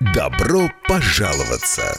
Добро пожаловаться!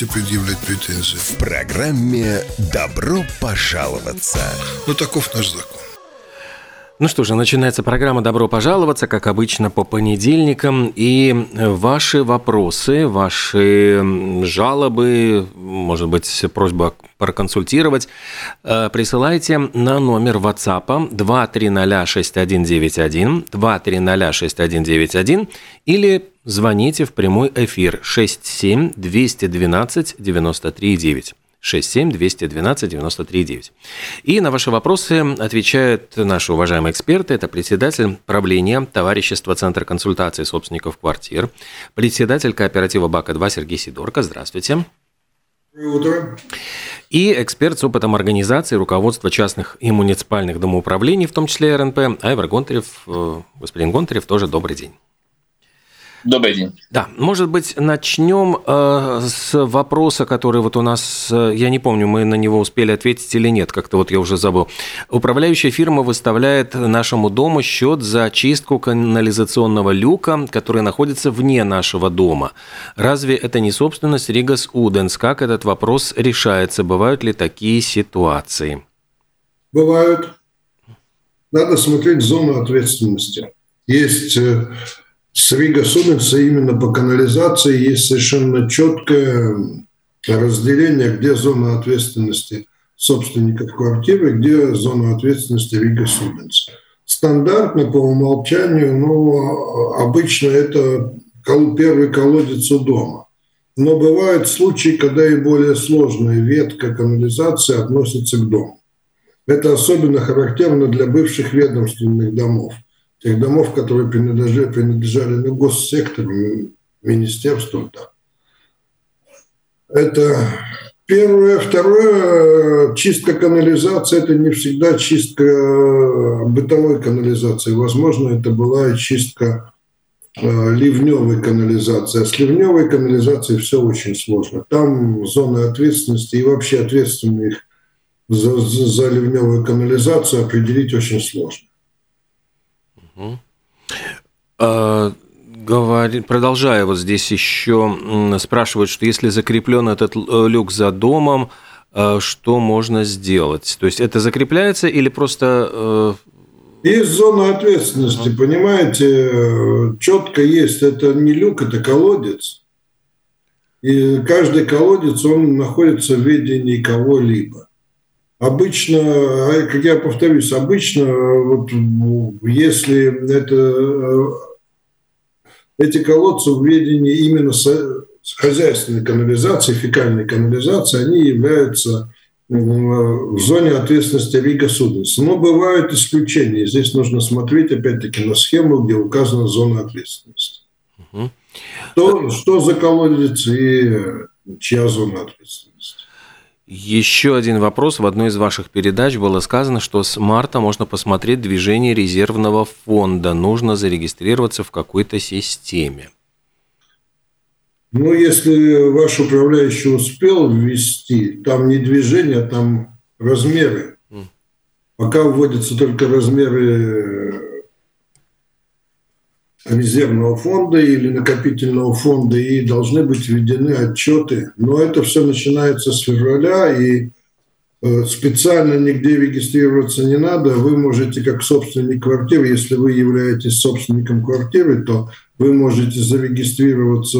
предъявлять претензии? В программе «Добро пожаловаться». Ну, таков наш закон. Ну что же, начинается программа «Добро пожаловаться», как обычно, по понедельникам. И ваши вопросы, ваши жалобы, может быть, просьба проконсультировать, э, присылайте на номер WhatsApp 2306191, 2306191 или звоните в прямой эфир 67 212 93 9. 67 212 93 9. И на ваши вопросы отвечают наши уважаемые эксперты. Это председатель правления товарищества Центра консультации собственников квартир, председатель кооператива БАКа-2 Сергей Сидорко. Здравствуйте. Доброе утро. И эксперт с опытом организации руководства частных и муниципальных домоуправлений, в том числе РНП, Айвар Гонтарев. Э, Господин Гонтарев, тоже добрый день. Добрый день. Да, может быть, начнем э, с вопроса, который вот у нас, э, я не помню, мы на него успели ответить или нет, как-то вот я уже забыл. Управляющая фирма выставляет нашему дому счет за чистку канализационного люка, который находится вне нашего дома. Разве это не собственность Rīgas ūdens? Как этот вопрос решается? Бывают ли такие ситуации? Бывают. Надо смотреть зону ответственности. Есть э, с Rīgas ūdens именно по канализации есть совершенно четкое разделение, где зона ответственности собственников квартиры, где зона ответственности Rīgas ūdens. Стандартно по умолчанию, ну, обычно это первый колодец у дома. Но бывают случаи, когда и более сложная ветка канализации относится к дому. Это особенно характерно для бывших ведомственных домов, тех домов, которые принадлежали, принадлежали ну, госсектору, ми- министерству. Да. Это первое. Второе, чистка канализации – это не всегда чистка э, бытовой канализации. Возможно, это была и чистка э, ливневой канализации. А с ливневой канализацией все очень сложно. Там зоны ответственности и вообще ответственных за, за ливневую канализацию определить очень сложно. Э, говори- продолжая вот здесь еще спрашивают, что если закреплен этот э, люк за домом, э, что можно сделать? То есть это закрепляется или просто... Есть зона ответственности, понимаете, четко есть. Это не люк, это колодец. И каждый колодец, он находится в ведении кого-либо. Обычно, а, как я повторюсь, обычно, вот, м, если это, э, эти колодцы в ведении именно со- с хозяйственной канализации, фекальной канализации, они являются м, в зоне ответственности Рига Суденса. Но бывают исключения. Здесь нужно смотреть, опять-таки, на схему, где указана зона ответственности. Мгм. Что, что за колодец и чья зона ответственности? Еще один вопрос. В одной из ваших передач было сказано, что с марта можно посмотреть движение резервного фонда. Нужно зарегистрироваться в какой-то системе. Ну, если ваш управляющий успел ввести, там не движение, а там размеры. Пока вводятся только размеры резервного фонда или накопительного фонда, и должны быть введены отчеты. Но это все начинается с февраля, и э, специально нигде регистрироваться не надо. Вы можете, как собственник квартиры, если вы являетесь собственником квартиры, то вы можете зарегистрироваться,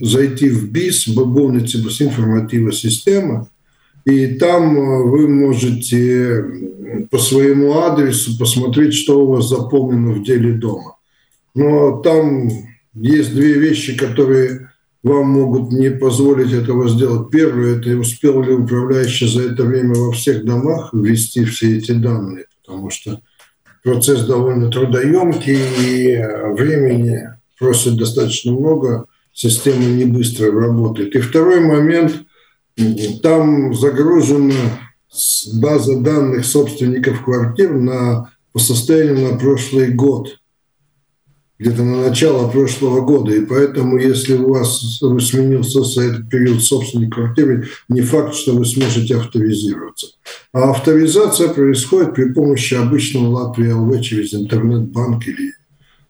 зайти в БИС, Бабовница информатива система, и там э, вы можете по своему адресу посмотреть, что у вас заполнено в деле дома. Но там есть две вещи, которые вам могут не позволить этого сделать. Первое – это успел ли управляющий за это время во всех домах ввести все эти данные, потому что процесс довольно трудоемкий и времени просит достаточно много, система не быстро работает. И второй момент – там загружена база данных собственников квартир на, по состоянию на прошлый год, где-то на начало прошлого года. И поэтому, если у вас сменился за этот период собственник квартиры, не факт, что вы сможете авторизироваться. А авторизация происходит при помощи обычного Латвии ЛВ через интернет-банк или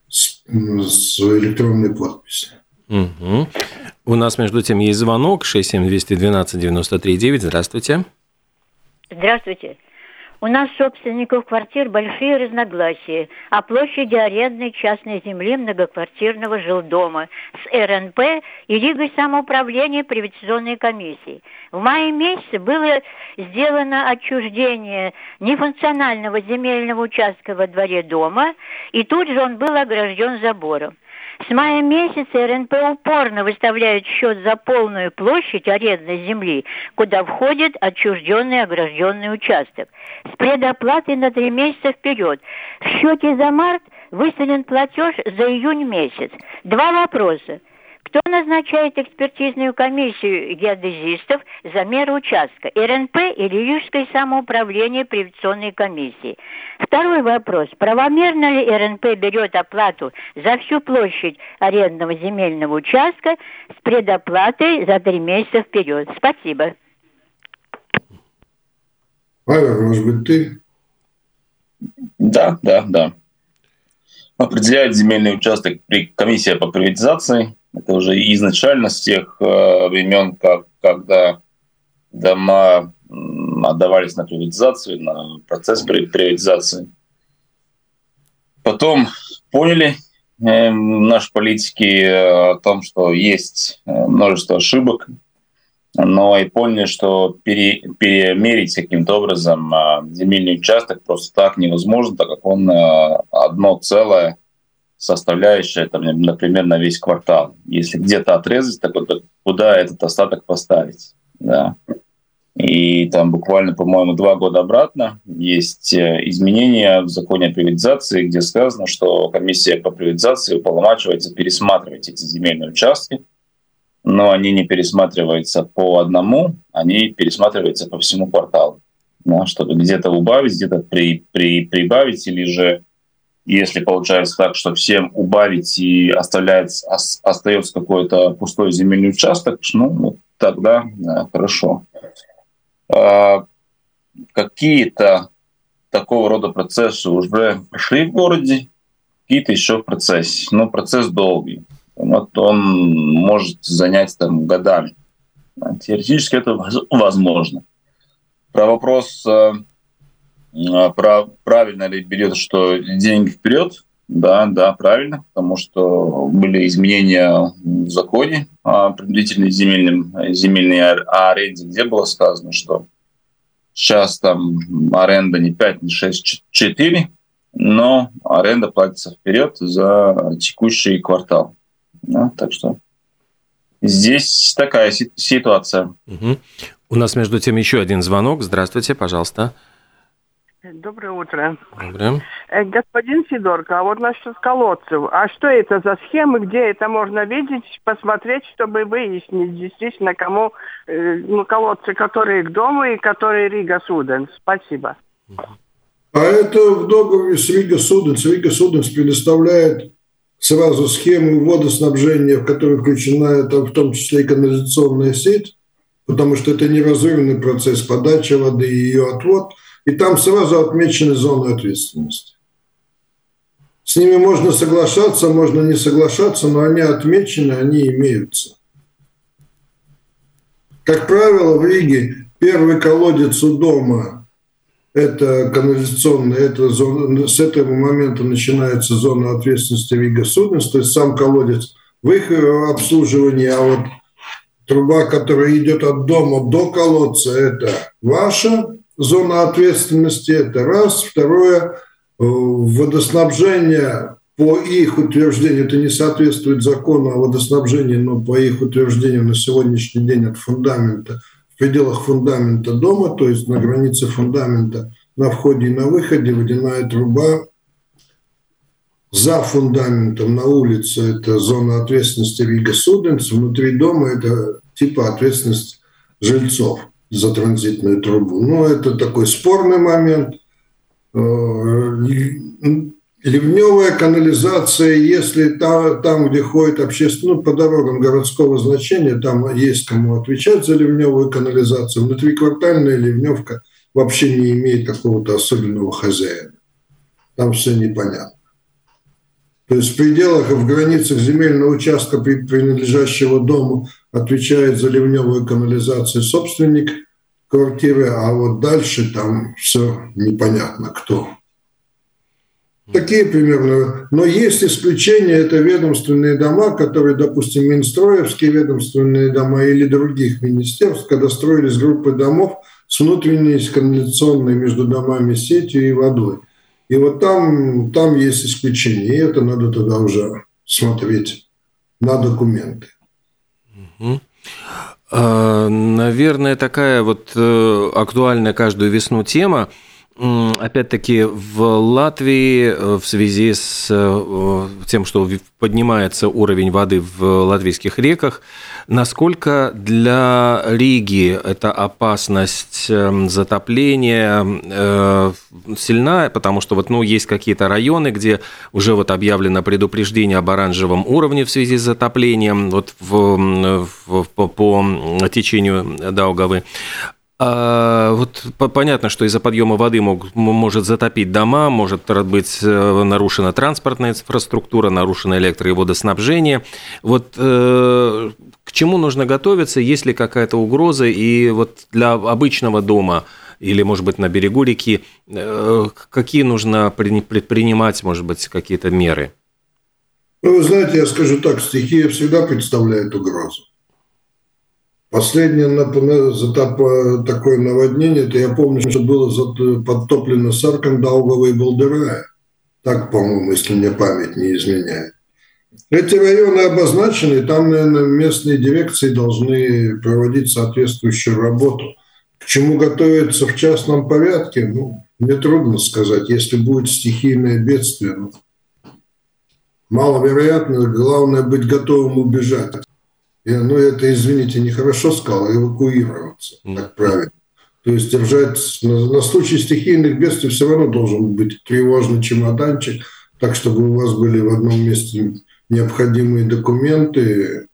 с, с электронной подписью. Угу. У нас, между тем, есть звонок 67212-93-9. Здравствуйте. Здравствуйте. У нас собственников квартир большие разногласия о площади арендной частной земли многоквартирного жилдома с РНП и Лигой самоуправления приватизационной комиссии. В мае месяце было сделано отчуждение нефункционального земельного участка во дворе дома, и тут же он был огражден забором. С мая месяца РНП упорно выставляет счет за полную площадь арендной земли, куда входит отчужденный огражденный участок. С предоплатой на три месяца вперед. В счете за март выставлен платеж за июнь месяц. Два вопроса. Кто назначает экспертизную комиссию геодезистов за меры участка? РНП или Рижское самоуправление приватизационной комиссии? Второй вопрос. Правомерно ли РНП берет оплату за всю площадь арендного земельного участка с предоплатой за три месяца вперед? Спасибо. Павел, может быть, ты? Да, да, да. Определяет земельный участок при комиссия по приватизации это уже изначально с тех э, времен, как, когда дома отдавались на приватизацию, на процесс приватизации. Потом поняли э, наши политики э, о том, что есть э, множество ошибок, но и поняли, что пере, перемерить каким-то образом э, земельный участок просто так невозможно, так как он э, одно целое составляющая, там, например, на весь квартал. Если где-то отрезать, так вот, куда этот остаток поставить? Да. И там буквально, по-моему, два года обратно есть э, изменения в законе о приватизации, где сказано, что комиссия по приватизации уполномачивается пересматривать эти земельные участки, но они не пересматриваются по одному, они пересматриваются по всему кварталу, да, чтобы где-то убавить, где-то при, при, прибавить или же если получается так, что всем убавить и оставляется, остается какой-то пустой земельный участок, ну, тогда да, хорошо. А, какие-то такого рода процессы уже прошли в городе, какие-то еще в процессе. Но процесс долгий. Вот он может занять там годами. Теоретически это возможно. Про вопрос а, про, правильно ли берет, что деньги вперед? Да, да, правильно, потому что были изменения в законе о принудительной земельном, земельной аренде, где было сказано, что сейчас там аренда не 5, не 6, 4, но аренда платится вперед за текущий квартал. Да, так что здесь такая ситуация. Угу. У нас между тем еще один звонок. Здравствуйте, пожалуйста. Доброе утро. Доброе. Э, господин Сидорко, а вот насчет колодцев. А что это за схемы, где это можно видеть, посмотреть, чтобы выяснить действительно, кому э, ну, колодцы, которые к дому и которые Rīgas ūdens? Спасибо. А это в договоре с Rīgas ūdens. Rīgas ūdens предоставляет сразу схему водоснабжения, в которой включена это, в том числе и канализационная сеть, потому что это неразрывный процесс подачи воды и ее отвод – и там сразу отмечены зоны ответственности. С ними можно соглашаться, можно не соглашаться, но они отмечены, они имеются. Как правило, в Риге Первый колодец у дома – это канализационная, это зона, с этого момента начинается зона ответственности Рига Суденс, то есть сам колодец в их обслуживании, а вот труба, которая идет от дома до колодца, это ваша зона ответственности, это раз. Второе, э, водоснабжение по их утверждению, это не соответствует закону о водоснабжении, но по их утверждению на сегодняшний день от фундамента, в пределах фундамента дома, то есть на границе фундамента, на входе и на выходе водяная труба за фундаментом на улице это зона ответственности Рига Суденс, внутри дома это типа ответственность жильцов за транзитную трубу. Но это такой спорный момент. Э, ливневая канализация, если там, там где ходит общественный, ну, по дорогам городского значения, там есть кому отвечать за ливневую канализацию. Внутриквартальная ливневка вообще не имеет какого-то особенного хозяина. Там все непонятно. То есть в пределах и в границах земельного участка, принадлежащего дому, отвечает за ливневую канализацию собственник квартиры, а вот дальше там все непонятно кто. Такие примерно. Но есть исключения, это ведомственные дома, которые, допустим, Минстроевские ведомственные дома или других министерств, когда строились группы домов с внутренней канализационной между домами сетью и водой. И вот там, там есть исключение, и это надо тогда уже смотреть на документы. А, наверное, такая вот э, актуальная каждую весну тема – Опять-таки в Латвии э, в связи с э, тем, что поднимается уровень воды в латвийских реках, насколько для Риги эта опасность эм, затопления э, сильна, потому что вот, ну, есть какие-то районы, где уже вот объявлено предупреждение об оранжевом уровне в связи с затоплением вот в, в, по, по течению Даугавы. А, вот понятно, что из-за подъема воды мог, может затопить дома, может быть э, нарушена транспортная инфраструктура, нарушено электро- и водоснабжение. Вот э, к чему нужно готовиться, есть ли какая-то угроза, и вот для обычного дома или, может быть, на берегу реки, э, какие нужно предпринимать, может быть, какие-то меры? Ну, вы знаете, я скажу так, стихия всегда представляет угрозу. Последнее затоп, такое наводнение, это я помню, что было подтоплено Сарком, и Балдырая. Так, по-моему, если мне память не изменяет. Эти районы обозначены, там, наверное, местные дирекции должны проводить соответствующую работу. К чему готовиться в частном порядке, ну, мне трудно сказать. Если будет стихийное бедствие, ну, маловероятно, главное быть готовым убежать. Я, ну, это, извините, нехорошо сказал, эвакуироваться, так правильно. То есть держать на, на случай стихийных бедствий все равно должен быть тревожный чемоданчик, так чтобы у вас были в одном месте необходимые документы,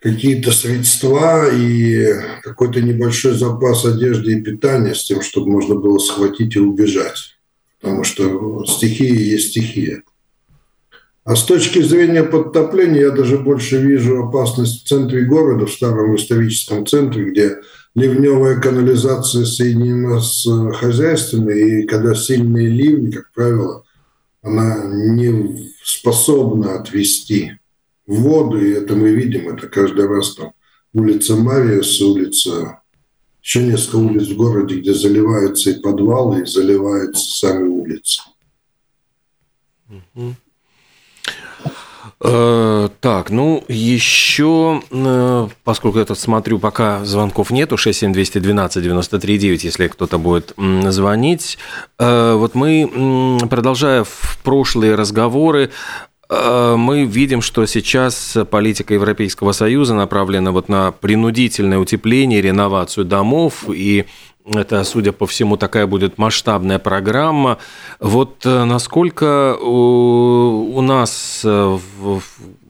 какие-то средства и какой-то небольшой запас одежды и питания с тем, чтобы можно было схватить и убежать. Потому что стихия есть стихия. А с точки зрения подтопления я даже больше вижу опасность в центре города, в старом историческом центре, где ливневая канализация соединена с хозяйственной, и когда сильные ливни, как правило, она не способна отвести воду, и это мы видим, это каждый раз там улица Мариус, улица, еще несколько улиц в городе, где заливаются и подвалы, и заливаются сами улицы. Э, так, ну, еще, э, поскольку я тут смотрю, пока звонков нету, 67212-93-9, если кто-то будет звонить. Э, вот мы, продолжая в прошлые разговоры, мы видим, что сейчас политика Европейского Союза направлена вот на принудительное утепление, реновацию домов и это, судя по всему, такая будет масштабная программа. Вот э, насколько у нас э,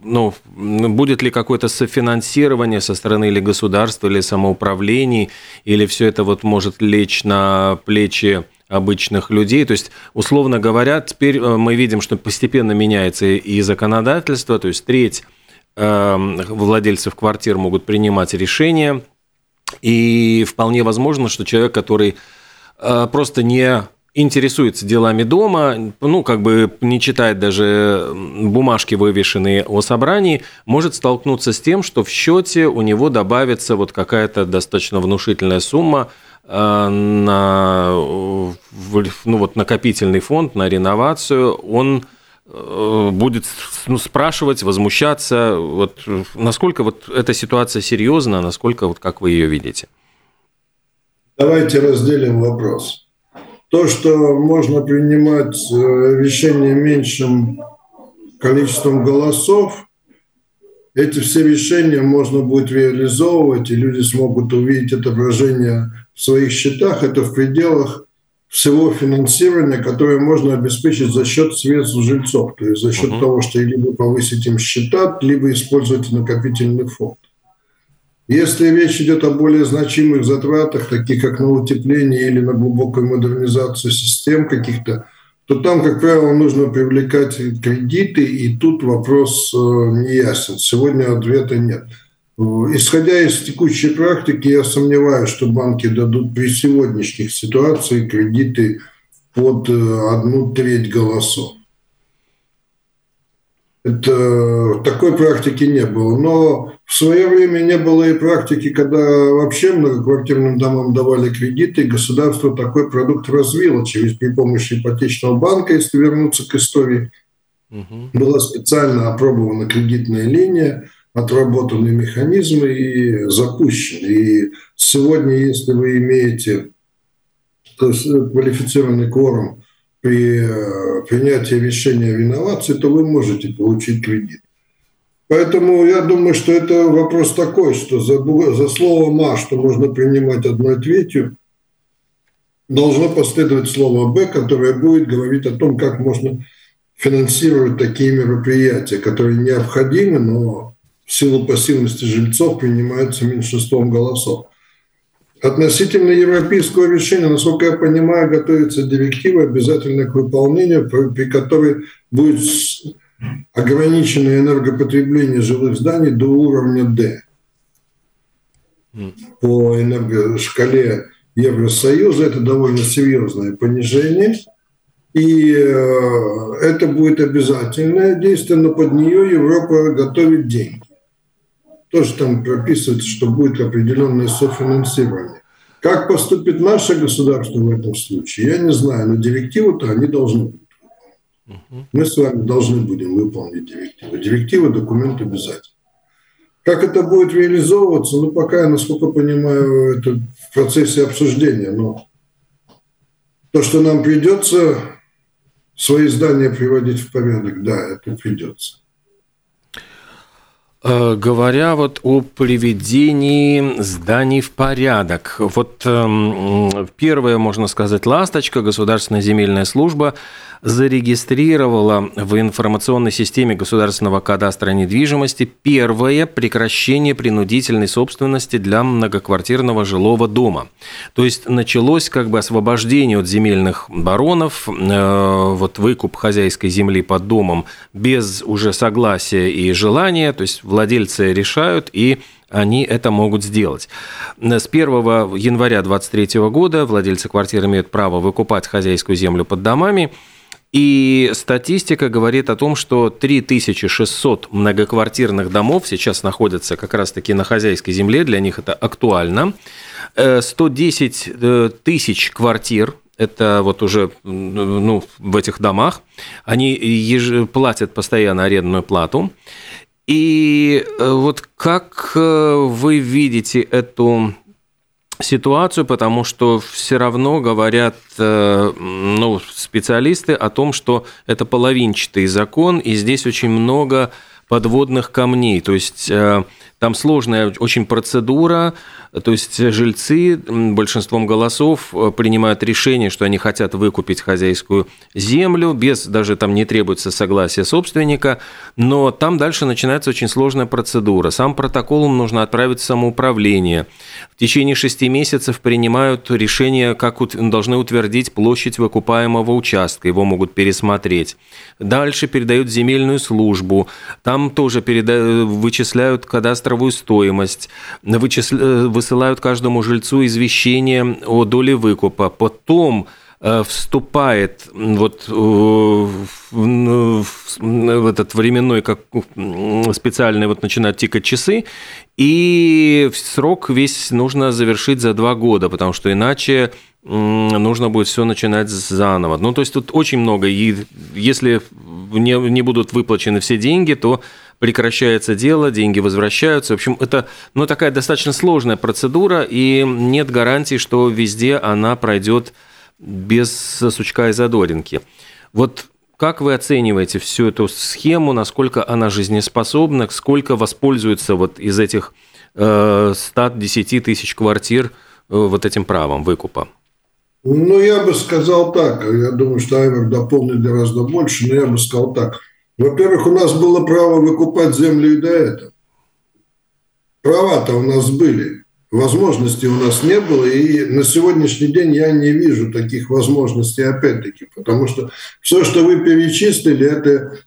ну, будет ли какое-то софинансирование со стороны или государства, или самоуправлений, или все это вот может лечь на плечи обычных людей. То есть, условно говоря, теперь э, мы видим, что постепенно меняется и законодательство, то есть треть владельцев квартир могут принимать решения И вполне возможно, что человек, который э, просто не интересуется делами дома, ну, как бы не читает даже бумажки, вывешенные о собрании, может столкнуться с тем, что в счете у него добавится вот какая-то достаточно внушительная сумма э, на ну, вот, накопительный фонд, на реновацию, он будет ну, спрашивать, возмущаться, вот, насколько вот эта ситуация серьезна, насколько, вот, как вы ее видите? Давайте разделим вопрос. То, что можно принимать э, решение меньшим количеством голосов, эти все решения можно будет реализовывать, и люди смогут увидеть отображение в своих счетах. Это в пределах всего финансирования, которое можно обеспечить за счет средств жильцов, то есть за счет uh-huh. того, что либо повысить им счета, либо использовать накопительный фонд. Если речь идет о более значимых затратах, таких как на утепление или на глубокую модернизацию систем каких-то, то там, как правило, нужно привлекать кредиты, и тут вопрос э, не ясен. Сегодня ответа нет. Исходя из текущей практики, я сомневаюсь, что банки дадут при сегодняшних ситуациях кредиты под э, одну треть голосов. Это, такой практики не было. Но в свое время не было и практики, когда вообще многоквартирным домам давали кредиты, и государство такой продукт развило через при помощи ипотечного банка, если вернуться к истории. Угу. Была специально опробована кредитная линия, отработаны механизмы и запущены. И сегодня, если вы имеете есть квалифицированный кворум при э, принятии решения о реновации, то вы можете получить кредит. Поэтому я думаю, что это вопрос такой, что за, за слово «ма», что можно принимать одной третью, должно последовать слово «б», которое будет говорить о том, как можно финансировать такие мероприятия, которые необходимы, но в силу пассивности жильцов принимаются меньшинством голосов. Относительно европейского решения, насколько я понимаю, готовится директива обязательно к выполнению, при которой будет ограничено энергопотребление жилых зданий до уровня D по энергошкале Евросоюза. Это довольно серьезное понижение. И э, это будет обязательное действие, но под нее Европа готовит деньги тоже там прописывается, что будет определенное софинансирование. Как поступит наше государство в этом случае, я не знаю, но директиву-то они должны быть. Мы с вами должны будем выполнить директиву. Директива – документ обязательно. Как это будет реализовываться, ну, пока я, насколько понимаю, это в процессе обсуждения. Но то, что нам придется свои здания приводить в порядок, да, это придется. Э, говоря вот о приведении зданий в порядок, вот э, первое, можно сказать, ласточка, Государственная земельная служба зарегистрировала в информационной системе Государственного кадастра недвижимости первое прекращение принудительной собственности для многоквартирного жилого дома. То есть началось как бы освобождение от земельных баронов, э, вот выкуп хозяйской земли под домом без уже согласия и желания, то есть владельцы решают и они это могут сделать. С 1 января 2023 года владельцы квартир имеют право выкупать хозяйскую землю под домами и статистика говорит о том, что 3600 многоквартирных домов сейчас находятся как раз-таки на хозяйской земле, для них это актуально. 110 э, э, тысяч квартир это вот уже ну, в этих домах, они еж... платят постоянно арендную плату. И э, вот как вы видите эту ситуацию, потому что все равно говорят э, ну, специалисты о том, что это половинчатый закон, и здесь очень много подводных камней. То есть э, там сложная очень процедура, то есть жильцы большинством голосов э, принимают решение, что они хотят выкупить хозяйскую землю, без даже там не требуется согласия собственника, но там дальше начинается очень сложная процедура. Сам протокол им нужно отправить в самоуправление. В течение шести месяцев принимают решение, как должны утвердить площадь выкупаемого участка, его могут пересмотреть. Дальше передают земельную службу, там тоже переда... вычисляют кадастровые кадастровую стоимость, вычисля... высылают каждому жильцу извещение о доле выкупа, потом Э, вступает вот э, в, этот временной, как специальный, вот начинают тикать часы, и срок весь нужно завершить за два года, потому что иначе нужно будет все начинать заново. Ну, то есть тут очень много, и если не, не будут выплачены все деньги, то прекращается дело, деньги возвращаются. В общем, это ну, такая достаточно сложная процедура, и нет гарантии, что везде она пройдет без сучка и задоринки. Вот как вы оцениваете всю эту схему, насколько она жизнеспособна, сколько воспользуется вот из этих э, 110 тысяч квартир э, вот этим правом выкупа? Ну, я бы сказал так. Я думаю, что Айвер дополнит гораздо больше, но я бы сказал так. Во-первых, у нас было право выкупать землю и до этого. Права-то у нас были возможностей у нас не было, и на сегодняшний день я не вижу таких возможностей опять-таки, потому что все, что вы перечислили, это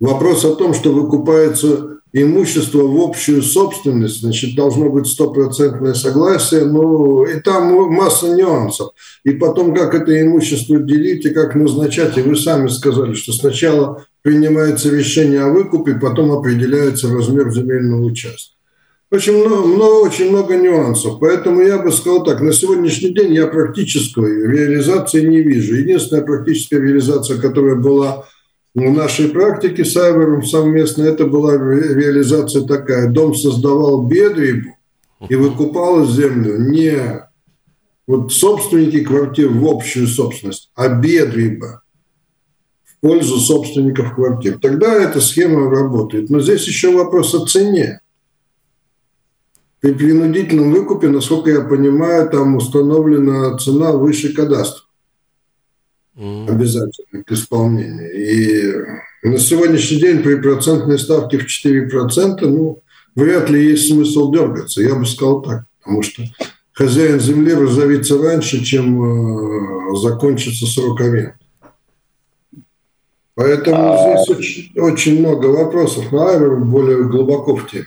вопрос о том, что выкупается имущество в общую собственность, значит, должно быть стопроцентное согласие, ну, и там масса нюансов. И потом, как это имущество делить и как назначать, и вы сами сказали, что сначала принимается решение о выкупе, потом определяется размер земельного участка. Очень много, много, очень много нюансов. Поэтому я бы сказал так, на сегодняшний день я практической реализации не вижу. Единственная практическая реализация, которая была в нашей практике с Айвером совместно, это была реализация такая. Дом создавал бедрибу и выкупал землю не вот собственники квартир в общую собственность, а бедриба в пользу собственников квартир. Тогда эта схема работает. Но здесь еще вопрос о цене. При принудительном выкупе, насколько я понимаю, там установлена цена выше кадастра. Mm. Обязательно к исполнению. И на сегодняшний день при процентной ставке в 4%, ну, вряд ли есть смысл дергаться. Я бы сказал так. Потому что хозяин земли разовится раньше, чем э, закончится срок аренды. Поэтому а... здесь очень, очень много вопросов, но Айвер более глубоко в теме.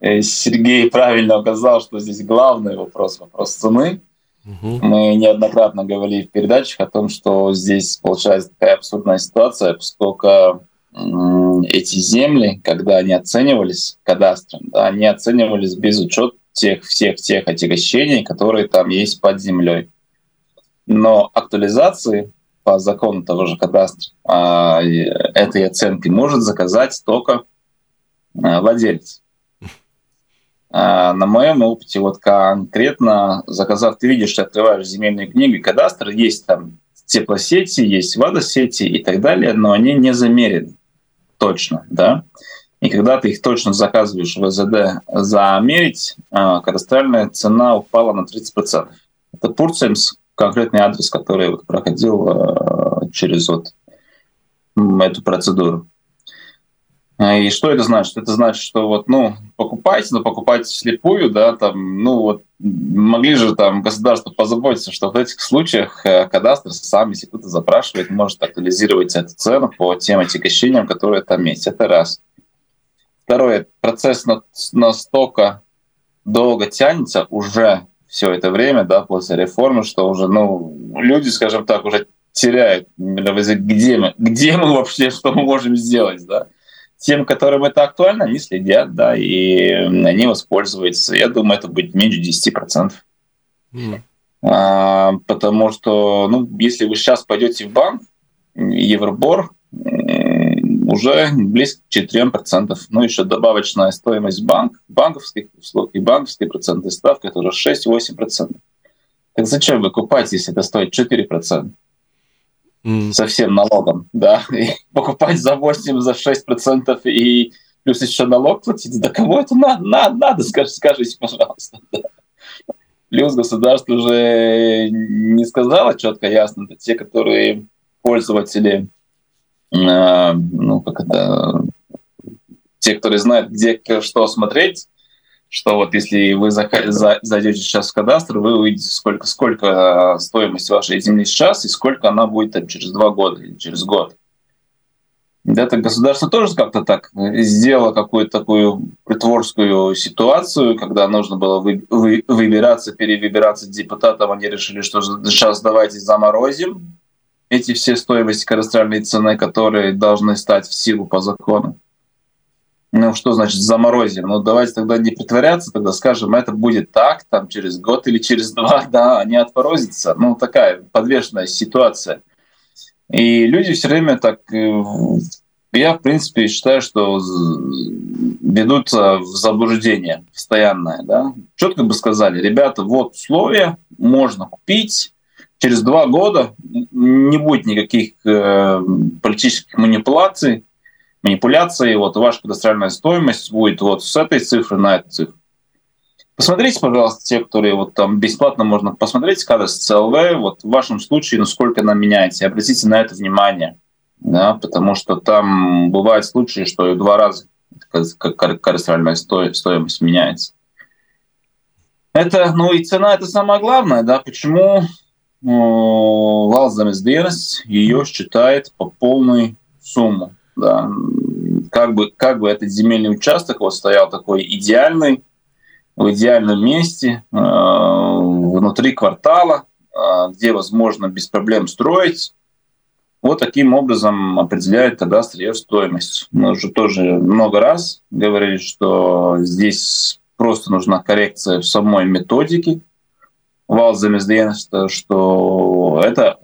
Э, Сергей правильно указал, что здесь главный вопрос, вопрос цены. Угу. Мы неоднократно говорили в передачах о том, что здесь получается такая абсурдная ситуация, поскольку эти земли, когда они оценивались кадастром, да, они оценивались без учета тех всех тех отягощений, которые там есть под землей. Но актуализации по закону того же кадастра а, этой оценки может заказать только а, владелец. А, на моем опыте, вот конкретно заказав, ты видишь, что открываешь земельные книги, кадастр, есть там теплосети, есть водосети и так далее, но они не замерены точно, да. И когда ты их точно заказываешь в ВЗД замерить, кадастральная цена упала на 30%. Это Пурцемс, конкретный адрес, который вот проходил а, через вот эту процедуру. А, и что это значит? Это значит, что вот, ну, покупайте, но покупайте слепую, да, там, ну, вот, могли же там государство позаботиться, что в этих случаях э, кадастр сам, если кто-то запрашивает, может актуализировать эту цену по тем отягощениям, которые там есть. Это раз. Второе, процесс настолько долго тянется уже все это время, да, после реформы, что уже, ну, люди, скажем так, уже теряют, где мы, где мы вообще, что мы можем сделать, да тем, которым это актуально, они следят, да, и они воспользуются. Я думаю, это будет меньше 10%. Mm. А, потому что, ну, если вы сейчас пойдете в банк, Евробор уже близко к 4%. Ну, еще добавочная стоимость банк, банковских услуг и банковские процентные ставки, это уже 6-8%. Так зачем вы купать, если это стоит 4%? mm. со всем налогом, да, и покупать за 8, за 6 процентов и плюс еще налог платить, да кому это надо, надо, надо скажите, скажите пожалуйста. Да. Плюс государство уже не сказало четко, ясно, это те, которые пользователи, ну, как это, те, которые знают, где что смотреть, что вот если вы зайдете сейчас в кадастр, вы увидите, сколько, сколько стоимость вашей земли сейчас и сколько она будет там, через два года или через год. Это государство тоже как-то так сделало какую-то такую притворскую ситуацию, когда нужно было вы, вы, выбираться, перевыбираться депутатам. Они решили, что сейчас давайте заморозим эти все стоимости кадастральной цены, которые должны стать в силу по закону. Ну, что значит заморозим? Ну, давайте тогда не притворяться, тогда скажем, это будет так, там, через год или через два, да, они отморозятся. Ну, такая подвешенная ситуация. И люди все время так... Э, я, в принципе, считаю, что ведутся в заблуждение постоянное. Да? Четко бы сказали, ребята, вот условия, можно купить, через два года не будет никаких э, политических манипуляций, манипуляции, вот ваша кадастральная стоимость будет вот с этой цифры на эту цифру. Посмотрите, пожалуйста, те, которые вот там бесплатно можно посмотреть, кадастр ЦЛВ, вот в вашем случае, насколько она меняется, обратите на это внимание, да, потому что там бывают случаи, что и два раза кадастральная стоимость меняется. Это, ну и цена это самое главное, да, почему Valsts dienas ее считает по полной сумму. Да. Как, бы, как бы этот земельный участок вот стоял такой идеальный, в идеальном месте, э, внутри квартала, э, где возможно без проблем строить. Вот таким образом определяет кадастр ее стоимость. Мы уже тоже много раз говорили, что здесь просто нужна коррекция в самой методике Valsts что это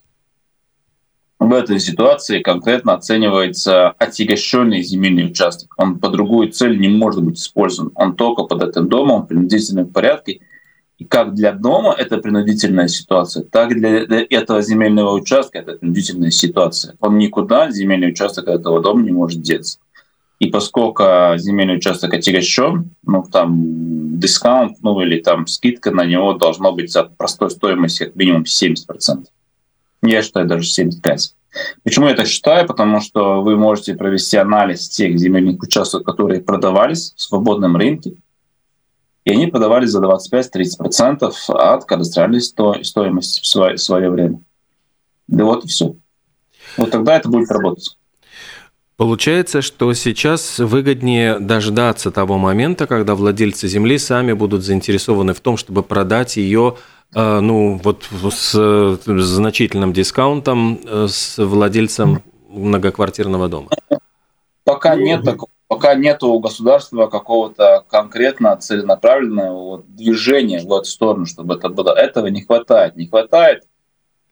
в этой ситуации конкретно оценивается отягощенный земельный участок. Он по другую цель не может быть использован. Он только под этим домом в принудительном порядке. И как для дома это принудительная ситуация, так и для этого земельного участка это принудительная ситуация. Он никуда, земельный участок этого дома не может деться. И поскольку земельный участок отягощен, ну там дискаунт, ну или там скидка на него должна быть от простой стоимости как минимум 70%. Я считаю даже 75. Почему я так считаю? Потому что вы можете провести анализ тех земельных участков, которые продавались в свободном рынке, и они продавались за 25-30% от кадастральной стоимости в свое время. Да вот и все. Вот тогда это будет работать. Получается, что сейчас выгоднее дождаться того момента, когда владельцы земли сами будут заинтересованы в том, чтобы продать ее Э, ну, вот с значительным дискаунтом э, с владельцем многоквартирного дома? Пока нет такого. Пока нет у государства какого-то конкретно целенаправленного движения в эту сторону, чтобы это было. Этого не хватает. Не хватает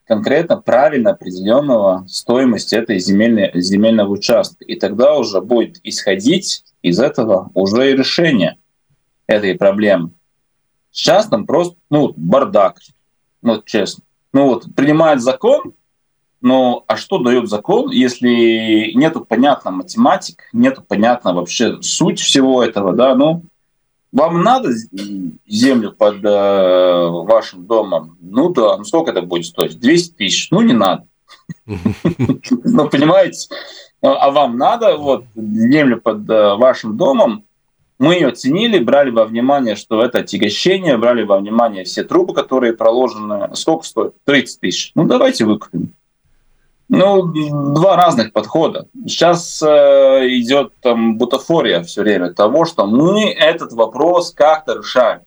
конкретно правильно определенного стоимости этой земельной, земельного участка. И тогда уже будет исходить из этого уже и решение этой проблемы. Сейчас там просто, ну, бардак, ну, честно. Ну вот, принимает закон, но а что дает закон, если нету понятно математик, нету понятно вообще суть всего этого, да, ну, вам надо землю под э, вашим домом? Ну да, ну сколько это будет стоить? 200 тысяч? Ну не надо. Ну, понимаете? А вам надо вот землю под э, вашим домом, мы ее ценили, брали во внимание, что это отягощение, брали во внимание все трубы, которые проложены. Сколько стоит? 30 тысяч. Ну, давайте выкупим. Ну, два разных подхода. Сейчас э, идет там бутафория все время того, что мы этот вопрос как-то решаем.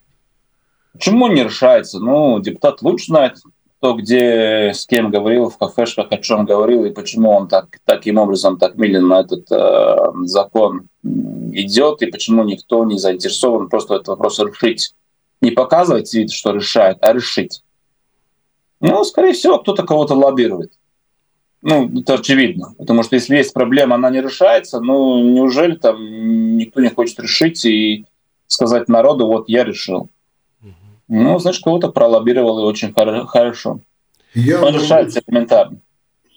Почему не решается? Ну, депутат лучше знает, кто где с кем говорил в кафешках, о чем говорил и почему он так, таким образом так медленно этот э, закон идет, и почему никто не заинтересован просто этот вопрос решить. Не показывать вид, что решает, а решить. Ну, скорее всего, кто-то кого-то лоббирует. Ну, это очевидно. Потому что если есть проблема, она не решается, ну, неужели там никто не хочет решить и сказать народу, вот я решил. Ну, значит, кого-то пролоббировал и очень хорошо. Я Он решается элементарно.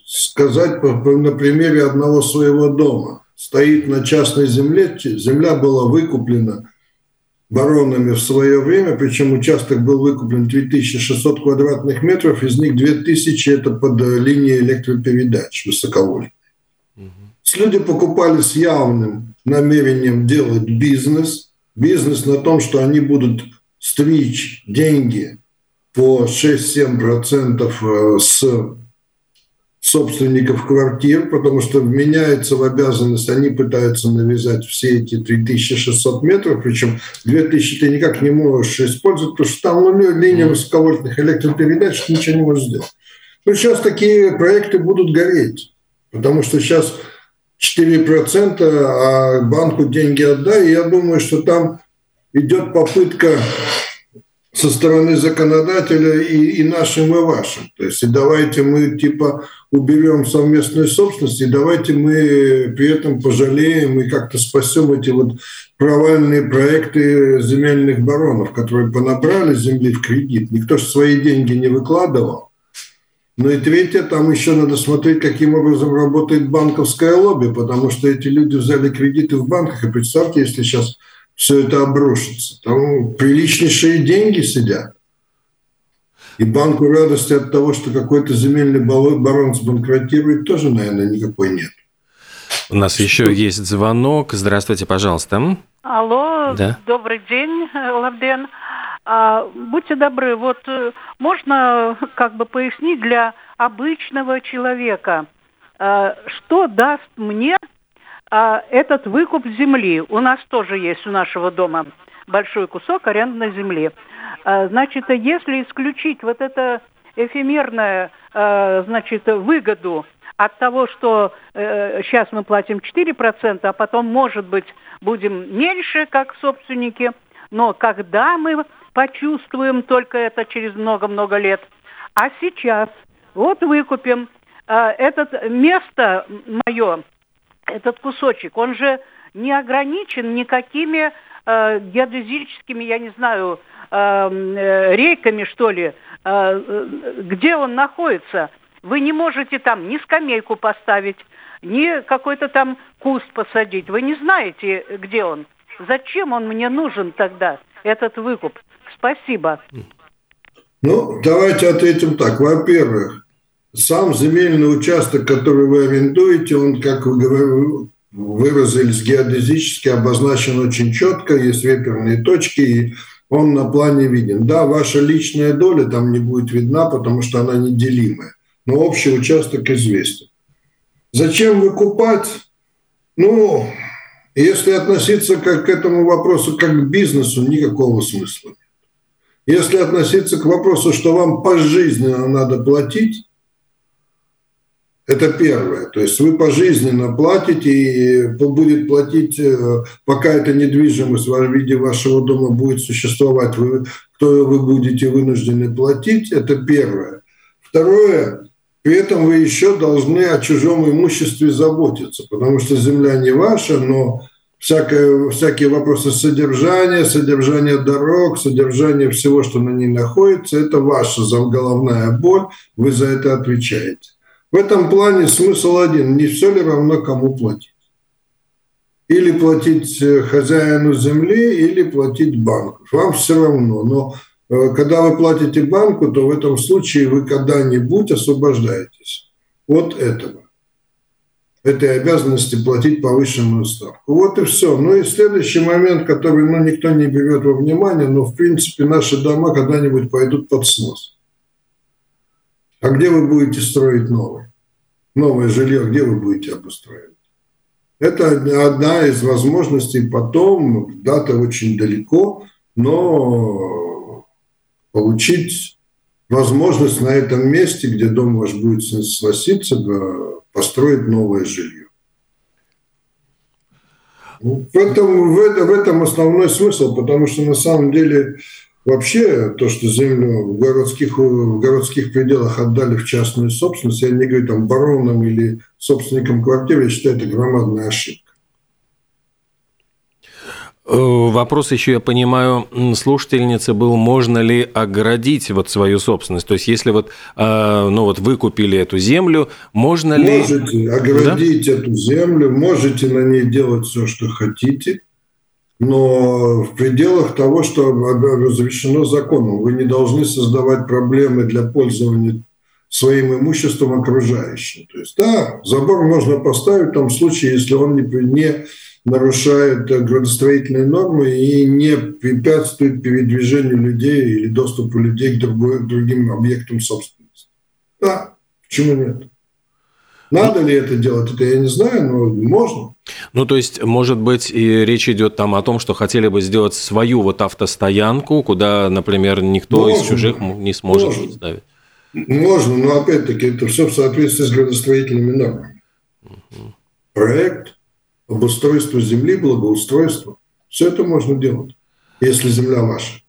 Сказать на примере одного своего дома стоит на частной земле. Земля была выкуплена баронами в свое время, причем участок был выкуплен 2600 квадратных метров, из них 2000 это под линией электропередач высоковольтной. Угу. Люди покупали с явным намерением делать бизнес, бизнес на том, что они будут стричь деньги по 6-7% э, с собственников квартир, потому что вменяется в обязанность, они пытаются навязать все эти 3600 метров, причем 2000 ты никак не можешь использовать, потому что там ну, линия высоковольтных электропередач, ты ничего не можешь сделать. Ну, сейчас такие проекты будут гореть, потому что сейчас 4%, а банку деньги отдай, и я думаю, что там идет попытка со стороны законодателя и, и нашим, и вашим. То есть и давайте мы типа уберем совместную собственность, и давайте мы при этом пожалеем и как-то спасем эти вот провальные проекты земельных баронов, которые понабрали земли в кредит. Никто же свои деньги не выкладывал. Ну и третье, там еще надо смотреть, каким образом работает банковское лобби, потому что эти люди взяли кредиты в банках, и представьте, если сейчас все это обрушится. Там приличнейшие деньги сидят. И банку радости от того, что какой-то земельный барон сбанкротирует, тоже, наверное, никакой нет. У нас еще есть звонок. Здравствуйте, пожалуйста. Алло, да. добрый день, Лавден. А, будьте добры, вот э, можно как бы пояснить для обычного человека, а, что даст мне а, этот выкуп земли. У нас тоже есть у нашего дома большой кусок арендной земли. А, значит, если исключить вот это эфемерное, а, значит, выгоду от того, что э, сейчас мы платим 4%, а потом, может быть, будем меньше, как собственники, но когда мы почувствуем только это через много-много лет, а сейчас вот выкупим э, это место мое, этот кусочек, он же не ограничен никакими э, геодезическими, я не знаю, э, э, рейками, что ли, э, э, где он находится. Вы не можете там ни скамейку поставить, ни какой-то там куст посадить. Вы не знаете, где он. Зачем он мне нужен тогда, этот выкуп? Спасибо. Ну, давайте ответим так. Во-первых, сам земельный участок, который вы арендуете, он, как вы выразились, геодезически обозначен очень четко, есть реперные точки, и он на плане виден. Да, ваша личная доля там не будет видна, потому что она неделимая, но общий участок известен. Зачем выкупать? Ну, если относиться как к этому вопросу как к бизнесу, никакого смысла нет. Если относиться к вопросу, что вам пожизненно надо платить, это первое. То есть вы пожизненно платите и будет платить, э, пока эта недвижимость в виде вашего дома будет существовать, вы, кто вы будете вынуждены платить. Это первое. Второе, при этом вы еще должны о чужом имуществе заботиться, потому что земля не ваша, но всякое, всякие вопросы содержания, содержания дорог, содержания всего, что на ней находится, это ваша головная боль, вы за это отвечаете. В этом плане смысл один. Не все ли равно, кому платить? Или платить э, хозяину земли, или платить банку. Вам все равно. Но э, когда вы платите банку, то в этом случае вы когда-нибудь освобождаетесь от этого. Этой обязанности платить повышенную ставку. Вот и все. Ну и следующий момент, который ну, никто не берет во внимание, но в принципе наши дома когда-нибудь пойдут под снос. А где вы будете строить новое? Новое жилье, где вы будете обустраивать? Это одна из возможностей потом, дата очень далеко, но получить возможность на этом месте, где дом ваш будет сноситься, построить новое жилье. В этом, в, этом, в этом основной смысл, потому что на самом деле Вообще, то, что землю в городских, в городских пределах отдали в частную собственность, я не говорю там баронам или собственникам квартиры, я считаю, это громадная ошибка. Э, вопрос еще, я понимаю, слушательницы был, можно ли оградить вот свою собственность? То есть, если вот, э, ну вот вы купили эту землю, можно ли... Можете оградить да? эту землю, можете на ней делать все, что хотите – но в пределах того, что разрешено законом. Вы не должны создавать проблемы для пользования своим имуществом окружающим. То есть, да, забор можно поставить в том случае, если он не, не нарушает градостроительные нормы и не препятствует передвижению людей или доступу людей к, другой, к другим объектам собственности. Да, почему нет? Надо ли это делать, это я не знаю, но можно. Ну, то есть, может быть, и речь идет там о том, что хотели бы сделать свою вот автостоянку, куда, например, никто можно, из чужих не сможет можно. ставить. Можно, но опять-таки это все в соответствии с градостроительными нормами. Угу. Проект, обустройство земли, благоустройство. Все это можно делать, если земля ваша.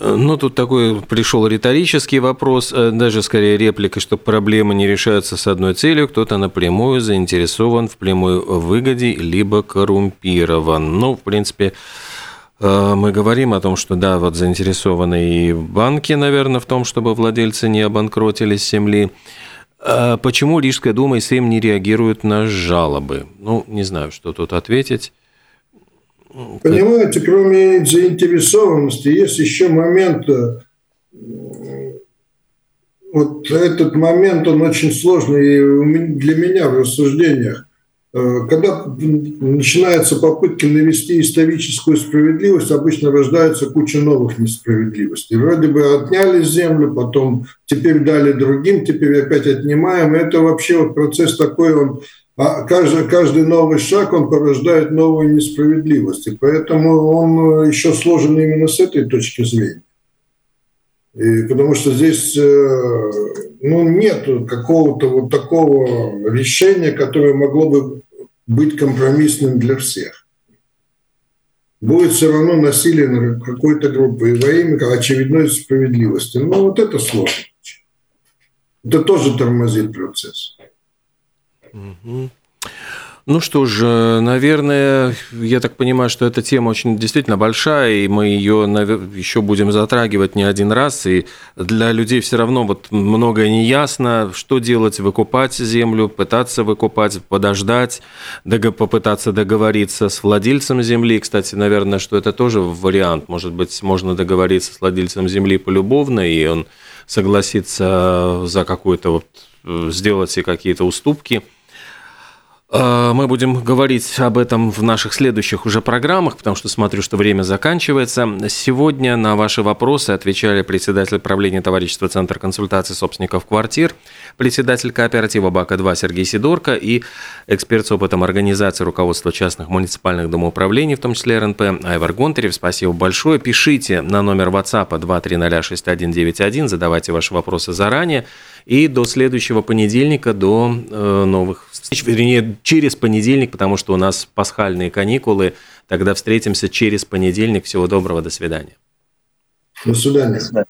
Ну, тут такой пришел риторический вопрос, э, даже скорее реплика, что проблемы не решаются с одной целью, кто-то напрямую заинтересован в прямой выгоде, либо коррумпирован. Ну, в принципе, э, мы говорим о том, что да, вот заинтересованы и банки, наверное, в том, чтобы владельцы не обанкротились земли. Почему Рижская дума и Сейм не реагируют на жалобы? Ну, не знаю, что тут ответить. Понимаете, кроме заинтересованности, есть еще момент, э, вот этот момент, он очень сложный для меня в рассуждениях. Э, когда начинаются попытки навести историческую справедливость, обычно рождается куча новых несправедливостей. Вроде бы отняли землю, потом теперь дали другим, теперь опять отнимаем. Это вообще вот процесс такой, он а каждый, каждый новый шаг, он порождает новую несправедливость. И поэтому он э, еще сложен именно с этой точки зрения. И потому что здесь э, ну, нет какого-то вот такого решения, которое могло бы быть компромиссным для всех. Будет все равно насилие на какой-то группы и во имя очередной справедливости. Ну, вот это сложно. Это тоже тормозит процесс. Ну что ж, наверное, я так понимаю, что эта тема очень действительно большая, и мы ее еще будем затрагивать не один раз. И для людей все равно вот многое не ясно, что делать, выкупать землю, пытаться выкупать, подождать, попытаться договориться с владельцем земли. Кстати, наверное, что это тоже вариант. Может быть, можно договориться с владельцем земли полюбовно, и он согласится за какую-то вот э, сделать себе какие-то уступки – Э, мы будем говорить об этом в наших следующих уже программах, потому что смотрю, что время заканчивается. Сегодня на ваши вопросы отвечали председатель правления товарищества Центр консультации собственников квартир, председатель кооператива БАКа-2 Сергей Сидорко и эксперт с опытом организации руководства частных муниципальных домоуправлений, в том числе РНП, Айвар Гонтарев. Спасибо большое. Пишите на номер WhatsApp 2306191, задавайте ваши вопросы заранее. И до следующего понедельника, до э, новых встреч, вернее, через понедельник, потому что у нас пасхальные каникулы. Тогда встретимся через понедельник. Всего доброго, до свидания. До свидания.